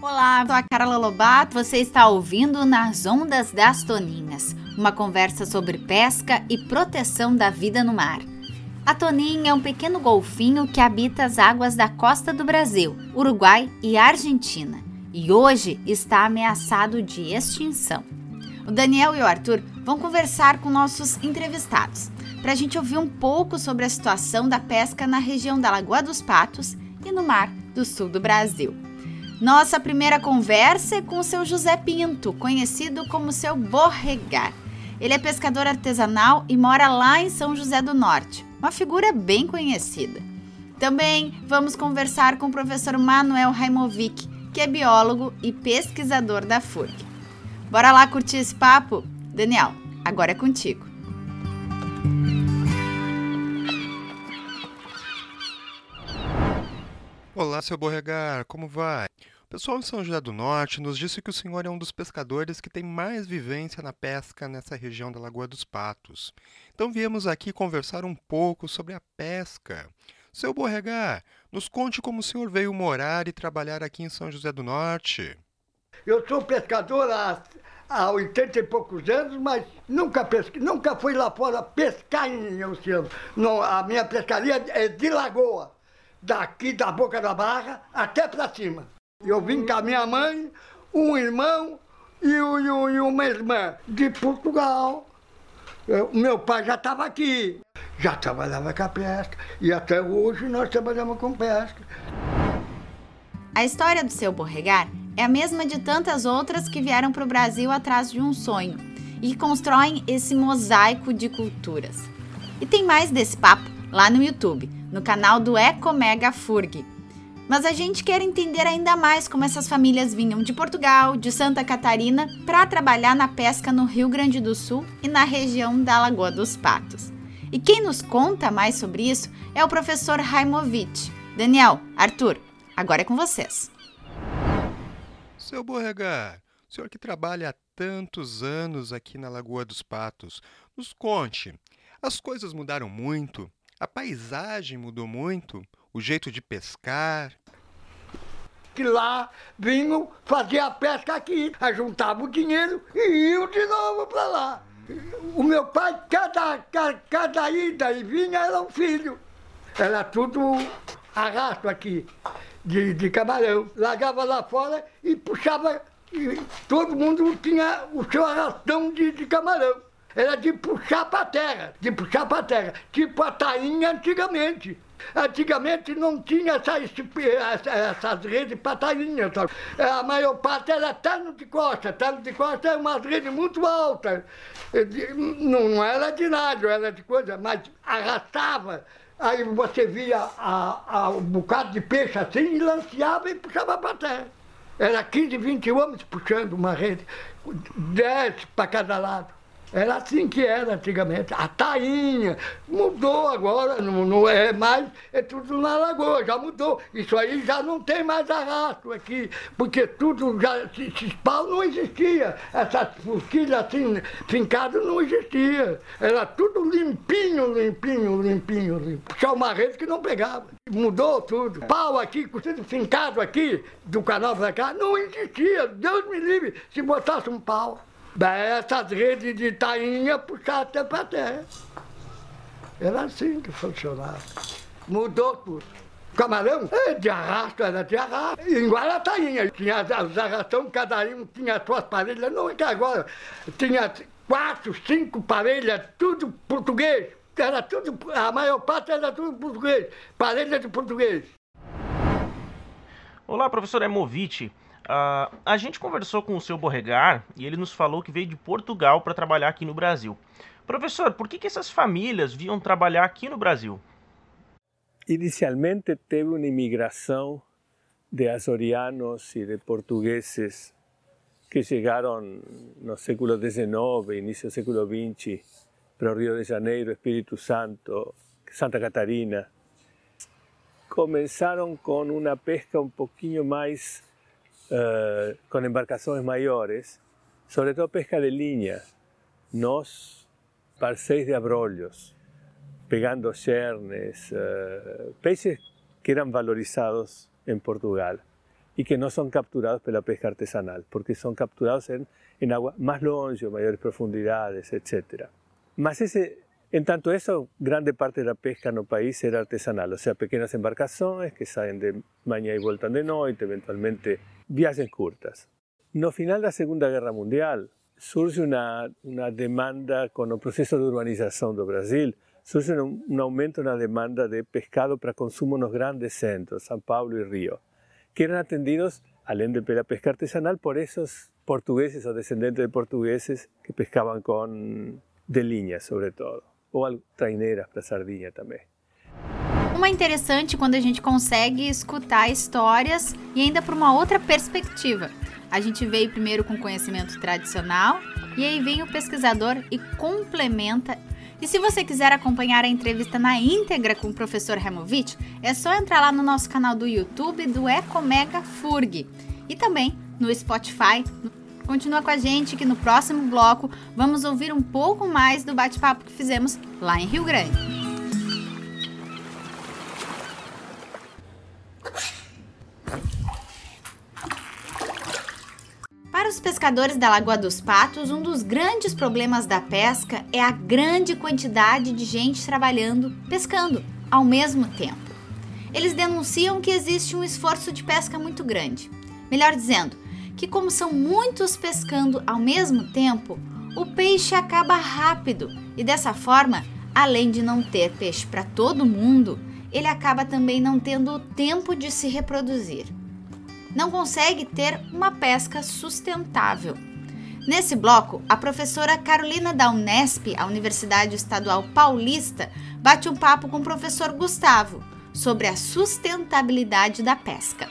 Olá, sou a Carla Lobato. Você está ouvindo Nas Ondas das Toninhas, uma conversa sobre pesca e proteção da vida no mar. A toninha é um pequeno golfinho que habita as águas da costa do Brasil, Uruguai e Argentina, e hoje está ameaçado de extinção. O Daniel e o Arthur vão conversar com nossos entrevistados para a gente ouvir um pouco sobre a situação da pesca na região da Lagoa dos Patos e no mar do sul do Brasil. Nossa primeira conversa é com o seu José Pinto, conhecido como seu Borregar. Ele é pescador artesanal e mora lá em São José do Norte, uma figura bem conhecida. Também vamos conversar com o professor Manuel Raimovic, que é biólogo e pesquisador da FURG. Bora lá curtir esse papo? Daniel, agora é contigo. Olá, seu Borregar, como vai? pessoal em São José do Norte nos disse que o senhor é um dos pescadores que tem mais vivência na pesca nessa região da Lagoa dos Patos. Então viemos aqui conversar um pouco sobre a pesca. Seu Borregar, nos conte como o senhor veio morar e trabalhar aqui em São José do Norte. Eu sou pescador há, há 80 e poucos anos, mas nunca, pesque, nunca fui lá fora pescar em oceano. Não, a minha pescaria é de lagoa, daqui da boca da barra até para cima. Eu vim com a minha mãe, um irmão e, e uma irmã de Portugal. O meu pai já estava aqui, já trabalhava com a pesca e até hoje nós trabalhamos com pesca. A história do seu Borregar é a mesma de tantas outras que vieram para o Brasil atrás de um sonho e constroem esse mosaico de culturas. E tem mais desse papo lá no YouTube, no canal do Ecomega Furg, mas a gente quer entender ainda mais como essas famílias vinham de Portugal, de Santa Catarina, para trabalhar na pesca no Rio Grande do Sul e na região da Lagoa dos Patos. E quem nos conta mais sobre isso é o professor Raimovic. Daniel, Arthur, agora é com vocês. Seu Borregar, o senhor que trabalha há tantos anos aqui na Lagoa dos Patos, nos conte, as coisas mudaram muito? A paisagem mudou muito? O jeito de pescar? que lá vinham fazer a pesca aqui, juntavam o dinheiro e iam de novo para lá. O meu pai, cada, cada, cada ida e vinha era um filho. Era tudo arrasto aqui, de, de camarão. Largava lá fora e puxava, e todo mundo tinha o seu arrastão de, de camarão. Era de puxar para terra, de puxar para terra, tipo a tainha antigamente. Antigamente não tinha essa, essa, essas redes patalinhas. Sabe? A maior parte era terno de costa. Terno de costa é uma rede muito alta. Não, não era de nada, era de coisa, mas arrastava. Aí você via a, a, um bocado de peixe assim e lanceava e puxava para terra. Era 15, 20 homens puxando uma rede, 10 para cada lado. Era assim que era antigamente. A tainha mudou agora, não, não é mais, é tudo na lagoa, já mudou. Isso aí já não tem mais arrasto aqui, porque tudo já, esses pau não existia. Essas forquilhas assim, fincadas não existia. Era tudo limpinho, limpinho, limpinho, limpinho. Puxar uma rede que não pegava. Mudou tudo. Pau aqui, tudo fincado aqui, do canal pra cá, não existia. Deus me livre se botasse um pau. Essas redes de tainha puxavam até para terra. Era assim que funcionava. Mudou tudo. Camarão, é, de arrasto, era de arrasto. A tainha. Tinha os arrastão, cada um tinha suas parelhas. Não é que agora tinha quatro, cinco parelhas, tudo português. Era tudo, a maior parte era tudo português. Parelha de português. Olá, professor Emovic. Uh, a gente conversou com o seu Borregar e ele nos falou que veio de Portugal para trabalhar aqui no Brasil. Professor, por que, que essas famílias vinham trabalhar aqui no Brasil? Inicialmente teve uma imigração de açorianos e de portugueses que chegaram no século XIX, início do século XX, para o Rio de Janeiro, Espírito Santo, Santa Catarina. Começaram com uma pesca um pouquinho mais uh, con embarcaciones mayores, sobre todo pesca de linha, nos parceiros de abrolhos, pegando chernes, uh, peixes que eram valorizados em Portugal e que não são capturados pela pesca artesanal, porque são capturados em, em água mais longe, maiores profundidades, etc. Mas esse, en tanto eso, grande parte da pesca no país era artesanal, ou seja, pequenas embarcações que saem de manhã e voltam de noite, eventualmente viagens curtas. No final da Segunda Guerra Mundial, surge uma, uma demanda com o processo de urbanização do Brasil, surge um, um aumento na demanda de pescado para consumo nos grandes centros, São Paulo e Rio que eran atendidos, além de la pesca artesanal, por esos portugueses o descendentes de portugueses que pescavam com de linha, sobretudo, ou traineiras para sardinha também. Uma interessante quando a gente consegue escutar histórias e ainda por uma outra perspectiva. A gente veio primeiro com conhecimento tradicional e aí vem o pesquisador e complementa e se você quiser acompanhar a entrevista na íntegra com o professor Removich, é só entrar lá no nosso canal do YouTube do Ecomega Furg e também no Spotify. Continua com a gente que no próximo bloco vamos ouvir um pouco mais do bate-papo que fizemos lá em Rio Grande. os pescadores da Lagoa dos Patos, um dos grandes problemas da pesca é a grande quantidade de gente trabalhando, pescando, ao mesmo tempo. Eles denunciam que existe um esforço de pesca muito grande. Melhor dizendo, que como são muitos pescando ao mesmo tempo, o peixe acaba rápido e dessa forma, além de não ter peixe para todo mundo, ele acaba também não tendo tempo de se reproduzir não consegue ter uma pesca sustentável. Nesse bloco, a professora Carolina da Unesp, a Universidade Estadual Paulista, bate um papo com o professor Gustavo sobre a sustentabilidade da pesca.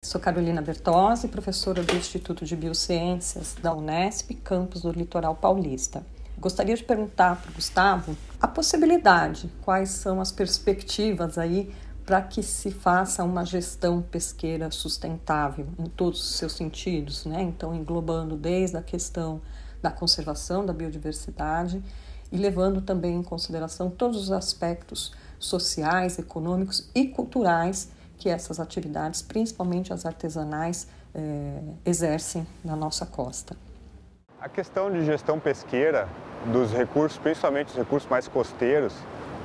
Sou Carolina Bertozzi, professora do Instituto de Biociências da Unesp, campus do Litoral Paulista. Gostaria de perguntar para o Gustavo a possibilidade, quais são as perspectivas aí para que se faça uma gestão pesqueira sustentável em todos os seus sentidos, né? Então, englobando desde a questão da conservação da biodiversidade e levando também em consideração todos os aspectos sociais, econômicos e culturais que essas atividades, principalmente as artesanais, eh, exercem na nossa costa. A questão de gestão pesqueira dos recursos, principalmente os recursos mais costeiros,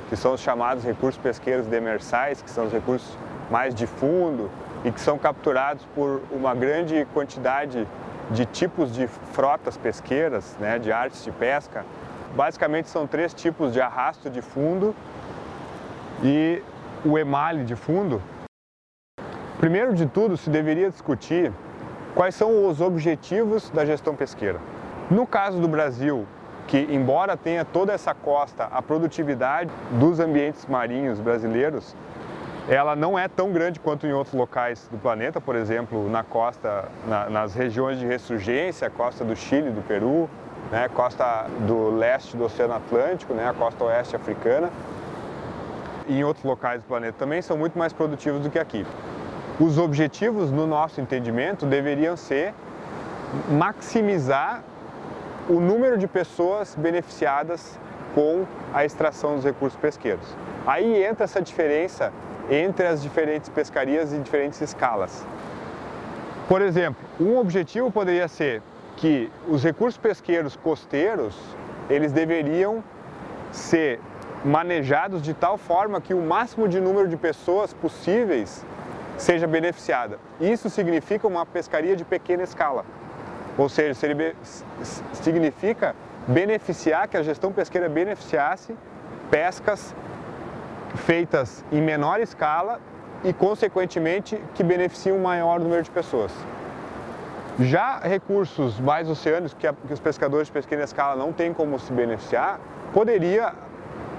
que são os chamados recursos pesqueiros demersais, que são os recursos mais de fundo e que são capturados por uma grande quantidade de tipos de frotas pesqueiras, né, de artes de pesca. Basicamente são três tipos de arrasto de fundo e o emale de fundo. Primeiro de tudo, se deveria discutir quais são os objetivos da gestão pesqueira. No caso do Brasil, que, embora tenha toda essa costa, a produtividade dos ambientes marinhos brasileiros, ela não é tão grande quanto em outros locais do planeta, por exemplo, na costa, na, nas regiões de ressurgência, a costa do Chile, do Peru, né, costa do leste do Oceano Atlântico, né, a costa oeste africana. E em outros locais do planeta também são muito mais produtivos do que aqui. Os objetivos, no nosso entendimento, deveriam ser maximizar o número de pessoas beneficiadas com a extração dos recursos pesqueiros. Aí entra essa diferença entre as diferentes pescarias e diferentes escalas. Por exemplo, um objetivo poderia ser que os recursos pesqueiros costeiros, eles deveriam ser manejados de tal forma que o máximo de número de pessoas possíveis seja beneficiada. Isso significa uma pescaria de pequena escala. Ou seja, significa beneficiar, que a gestão pesqueira beneficiasse pescas feitas em menor escala e, consequentemente, que beneficiam um maior número de pessoas. Já recursos mais oceânicos que, que os pescadores de pequena escala não têm como se beneficiar, poderia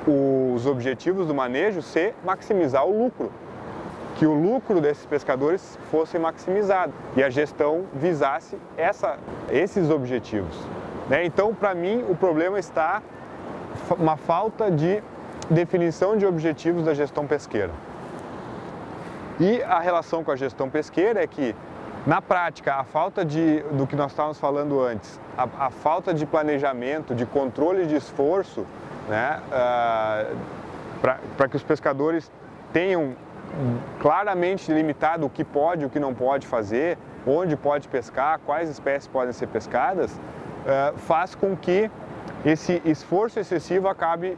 os objetivos do manejo ser maximizar o lucro que o lucro desses pescadores fosse maximizado e a gestão visasse essa, esses objetivos. Né? Então, para mim, o problema está uma falta de definição de objetivos da gestão pesqueira. E a relação com a gestão pesqueira é que Na prática, a falta de, do que nós estávamos falando antes, a, a falta de planejamento, de controle de esforço, né, uh, ah, para que os pescadores tenham claramente limitado o que pode o que não pode fazer, onde pode pescar, quais espécies podem ser pescadas, uh, faz com que esse esforço excessivo acabe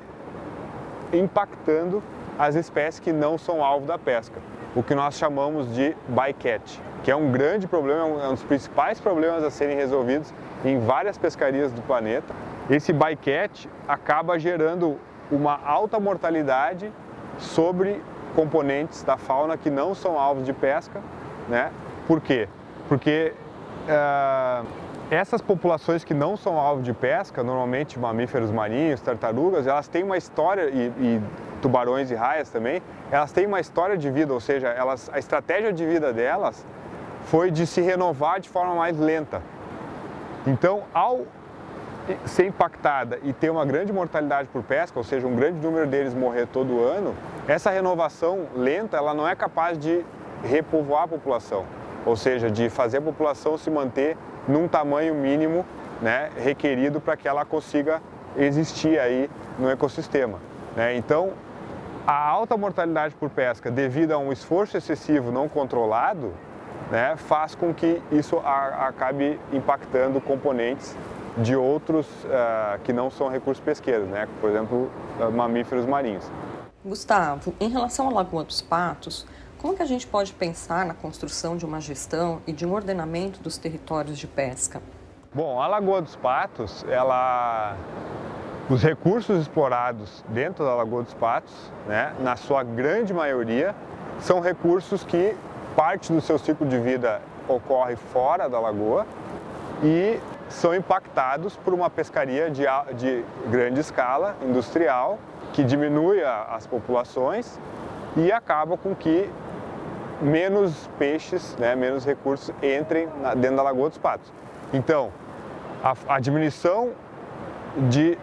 impactando as espécies que não são alvo da pesca, o que nós chamamos de bycatch, que é um grande problema, é um dos principais problemas a serem resolvidos em várias pescarias do planeta. Esse bycatch acaba gerando uma alta mortalidade sobre componentes da fauna que não são alvos de pesca, né? Por quê? Porque uh, essas populações que não são alvo de pesca, normalmente mamíferos marinhos, tartarugas, elas têm uma história, e, e tubarões e raias também, elas têm uma história de vida, ou seja, elas, a estratégia de vida delas foi de se renovar de forma mais lenta. Então, ao ser impactada e ter uma grande mortalidade por pesca, ou seja, um grande número deles morrer todo ano, essa renovação lenta ela não é capaz de repovoar a população, ou seja, de fazer a população se manter num tamanho mínimo né, requerido para que ela consiga existir aí no ecossistema. Né? Então, a alta mortalidade por pesca devido a um esforço excessivo não controlado né, faz com que isso acabe impactando componentes de outros uh, que não são recursos pesqueiros, né? por exemplo, uh, mamíferos marinhos. Gustavo, em relação à Lagoa dos Patos, como que a gente pode pensar na construção de uma gestão e de um ordenamento dos territórios de pesca? Bom, a Lagoa dos Patos, ela os recursos explorados dentro da Lagoa dos Patos, né, na sua grande maioria, são recursos que parte do seu ciclo de vida ocorre fora da lagoa e são impactados por uma pescaria de, de grande escala, industrial, que diminui a, as populações e acaba com que menos peixes, né, menos recursos entrem na, dentro da Lagoa dos Patos. Então, a, a, diminuição de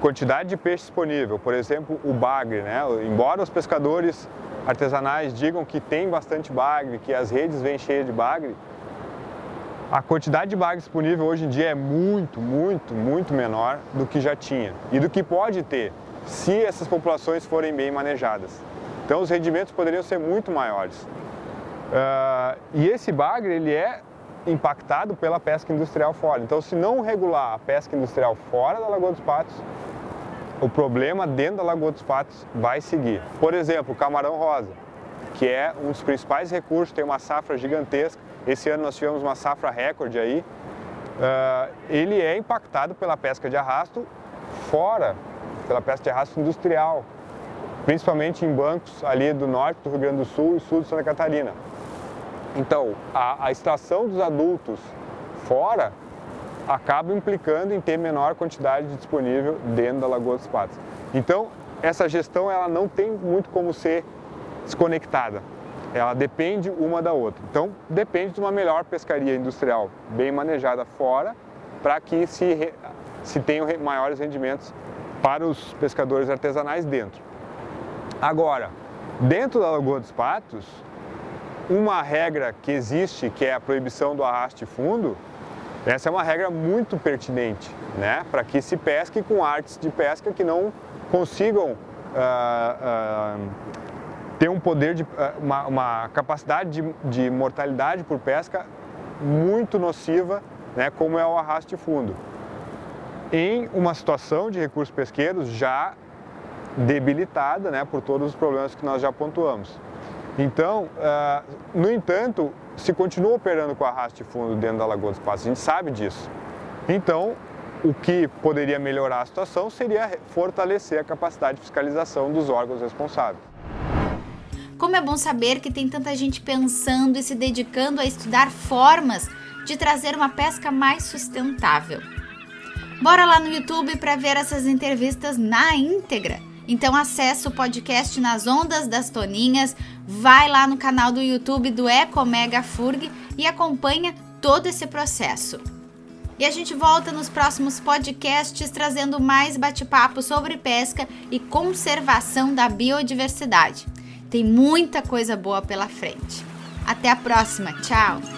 quantidade de peixe disponível, por exemplo, o bagre, né, embora os pescadores artesanais digam que tem bastante bagre, que as redes vêm cheias de bagre, a quantidade de bagre disponível hoje em dia é muito, muito, muito menor do que já tinha e do que pode ter se essas populações forem bem manejadas. Então os rendimentos poderiam ser muito maiores. Uh, e esse bagre ele é impactado pela pesca industrial fora. Então se não regular a pesca industrial fora da Lagoa dos Patos, o problema dentro da Lagoa dos Patos vai seguir. Por exemplo, o camarão rosa, que é um dos principais recursos, tem uma safra gigantesca esse ano nós tivemos uma safra recorde aí. Uh, ele é impactado pela pesca de arrasto fora, pela pesca de arrasto industrial, principalmente em bancos ali do norte do Rio Grande do Sul e sul de Santa Catarina. Então, a, a extração dos adultos fora acaba implicando em ter menor quantidade disponível dentro da Lagoa dos Patos. Então, essa gestão ela não tem muito como ser desconectada ela depende uma da outra. Então, depende de uma melhor pescaria industrial bem manejada fora para que se, se tenham maiores rendimentos para os pescadores artesanais dentro. Agora, dentro da Lagoa dos Patos, uma regra que existe, que é a proibição do arraste fundo, essa é uma regra muito pertinente, né? Para que se pesque com artes de pesca que não consigam uh, uh, tem um poder de eh, uma, uma capacidade de, de, mortalidade por pesca muito nociva, né, como é o arraste fundo. Em uma situação de recursos pesqueiros já debilitada, né, por todos os problemas que nós já pontuamos. Então, uh, no entanto, se continua operando com arraste fundo dentro da Lagoa dos Passos, a gente sabe disso. Então, o que poderia melhorar a situação seria fortalecer a capacidade de fiscalização dos órgãos responsáveis. Como é bom saber que tem tanta gente pensando e se dedicando a estudar formas de trazer uma pesca mais sustentável. Bora lá no YouTube para ver essas entrevistas na íntegra. Então acessa o podcast nas ondas das Toninhas, vai lá no canal do YouTube do Ecomega Furg e acompanha todo esse processo. E a gente volta nos próximos podcasts trazendo mais bate-papo sobre pesca e conservação da biodiversidade. Tem muita coisa boa pela frente. Até a próxima. Tchau!